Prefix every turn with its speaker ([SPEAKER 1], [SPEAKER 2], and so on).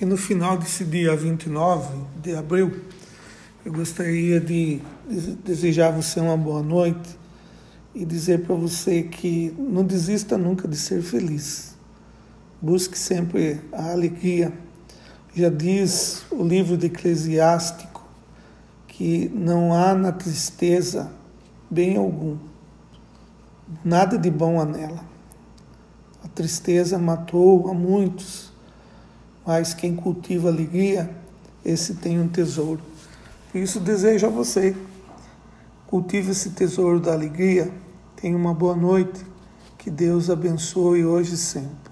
[SPEAKER 1] E no final desse dia 29 de abril, eu gostaria de desejar a você uma boa noite e dizer para você que não desista nunca de ser feliz. Busque sempre a alegria. Já diz o livro de Eclesiástico que não há na tristeza bem algum, nada de bom há nela. A tristeza matou a muitos mas quem cultiva alegria, esse tem um tesouro. Por isso desejo a você, cultive esse tesouro da alegria, tenha uma boa noite, que Deus abençoe hoje e sempre.